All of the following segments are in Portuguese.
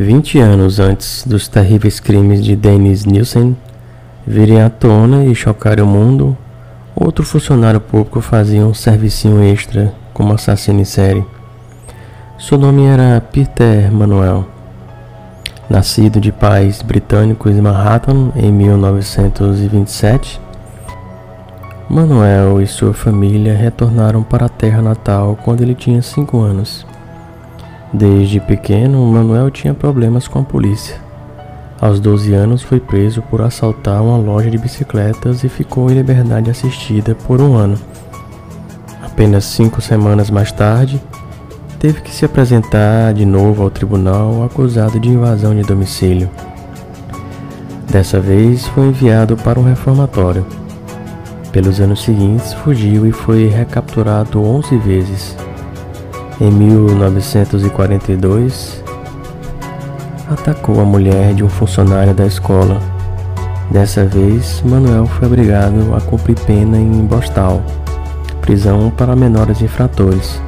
20 anos antes dos terríveis crimes de Dennis Nielsen virem à tona e chocarem o mundo, outro funcionário público fazia um servicinho extra como assassino em série. Seu nome era Peter Manuel. Nascido de pais britânicos em Manhattan em 1927, Manuel e sua família retornaram para a terra natal quando ele tinha 5 anos. Desde pequeno, Manuel tinha problemas com a polícia. Aos 12 anos, foi preso por assaltar uma loja de bicicletas e ficou em liberdade assistida por um ano. Apenas cinco semanas mais tarde, teve que se apresentar de novo ao tribunal acusado de invasão de domicílio. Dessa vez, foi enviado para um reformatório. Pelos anos seguintes, fugiu e foi recapturado 11 vezes. Em 1942, atacou a mulher de um funcionário da escola. Dessa vez, Manuel foi obrigado a cumprir pena em Bostal, prisão para menores infratores.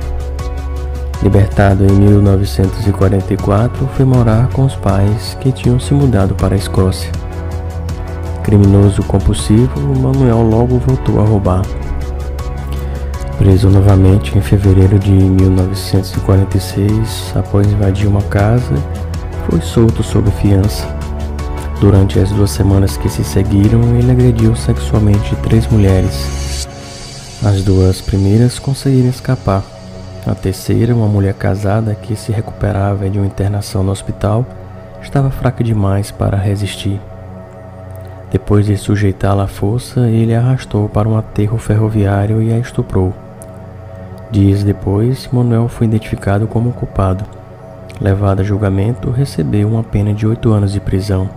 Libertado em 1944, foi morar com os pais que tinham se mudado para a Escócia. Criminoso compulsivo, Manuel logo voltou a roubar. Preso novamente em fevereiro de 1946, após invadir uma casa, foi solto sob fiança. Durante as duas semanas que se seguiram, ele agrediu sexualmente três mulheres. As duas primeiras conseguiram escapar. A terceira, uma mulher casada que se recuperava de uma internação no hospital, estava fraca demais para resistir. Depois de sujeitá-la à força, ele a arrastou para um aterro ferroviário e a estuprou. Dias depois, Manuel foi identificado como culpado. Levado a julgamento, recebeu uma pena de oito anos de prisão.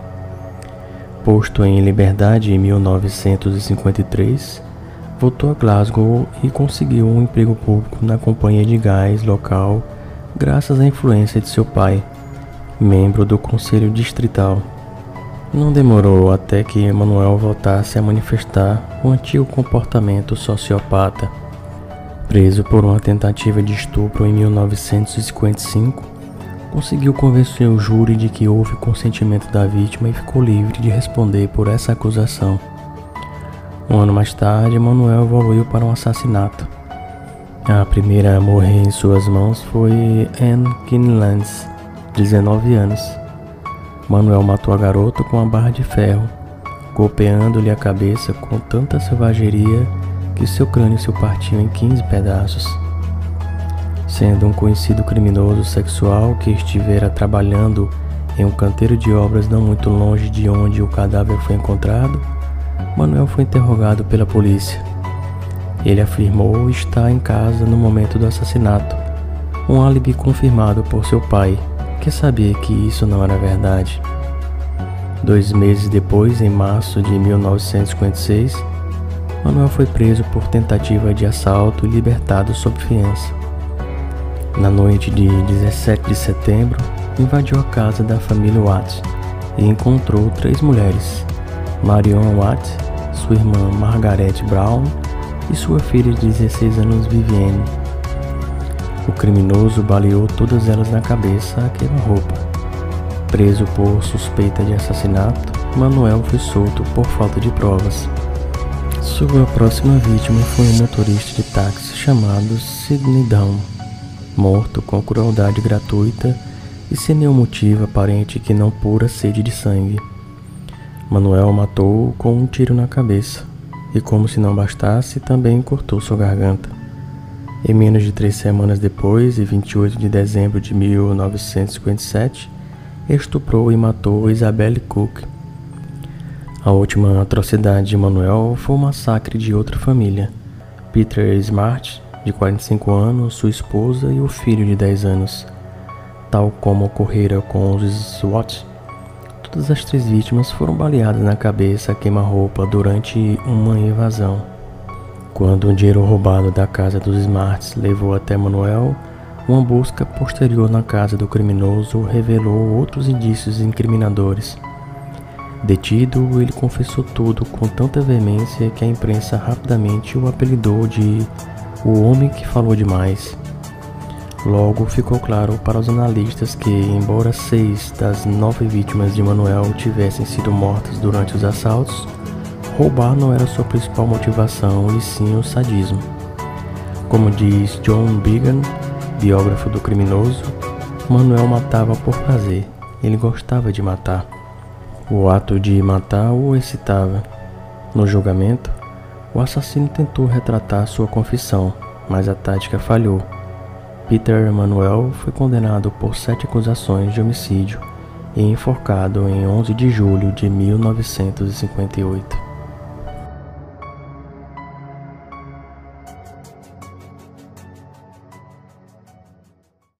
Posto em liberdade em 1953, voltou a Glasgow e conseguiu um emprego público na companhia de gás local graças à influência de seu pai, membro do Conselho Distrital. Não demorou até que Emanuel voltasse a manifestar o antigo comportamento sociopata. Preso por uma tentativa de estupro em 1955, conseguiu convencer o júri de que houve consentimento da vítima e ficou livre de responder por essa acusação. Um ano mais tarde, Manuel evoluiu para um assassinato. A primeira a morrer em suas mãos foi Anne Kinlands, 19 anos. Manuel matou a garota com uma barra de ferro, golpeando-lhe a cabeça com tanta selvageria que seu crânio se partiu em 15 pedaços. Sendo um conhecido criminoso sexual que estivera trabalhando em um canteiro de obras não muito longe de onde o cadáver foi encontrado, Manuel foi interrogado pela polícia. Ele afirmou estar em casa no momento do assassinato, um álibi confirmado por seu pai, que sabia que isso não era verdade. Dois meses depois, em março de 1956, Manuel foi preso por tentativa de assalto e libertado sob fiança. Na noite de 17 de setembro, invadiu a casa da família Watts e encontrou três mulheres: Marion Watts, sua irmã Margaret Brown e sua filha de 16 anos Vivienne. O criminoso baleou todas elas na cabeça a queima-roupa. Preso por suspeita de assassinato, Manuel foi solto por falta de provas. Sua próxima vítima foi um motorista de táxi chamado Sidney Down, morto com crueldade gratuita e sem nenhum motivo aparente que não pura sede de sangue. Manuel matou com um tiro na cabeça e, como se não bastasse, também cortou sua garganta. Em menos de três semanas depois, em 28 de dezembro de 1957, estuprou e matou Isabelle Cook. A última atrocidade de Manuel foi o massacre de outra família. Peter Smart, de 45 anos, sua esposa e o filho de 10 anos. Tal como ocorrera com os SWAT, todas as três vítimas foram baleadas na cabeça a queima-roupa durante uma invasão. Quando o dinheiro roubado da casa dos Smarts levou até Manuel, uma busca posterior na casa do criminoso revelou outros indícios incriminadores. Detido, ele confessou tudo com tanta veemência que a imprensa rapidamente o apelidou de o homem que falou demais. Logo ficou claro para os analistas que, embora seis das nove vítimas de Manuel tivessem sido mortas durante os assaltos, roubar não era sua principal motivação e sim o sadismo. Como diz John Bigan, biógrafo do criminoso, Manuel matava por prazer, ele gostava de matar. O ato de matar o excitava. No julgamento, o assassino tentou retratar sua confissão, mas a tática falhou. Peter Manuel foi condenado por sete acusações de homicídio e enforcado em 11 de julho de 1958.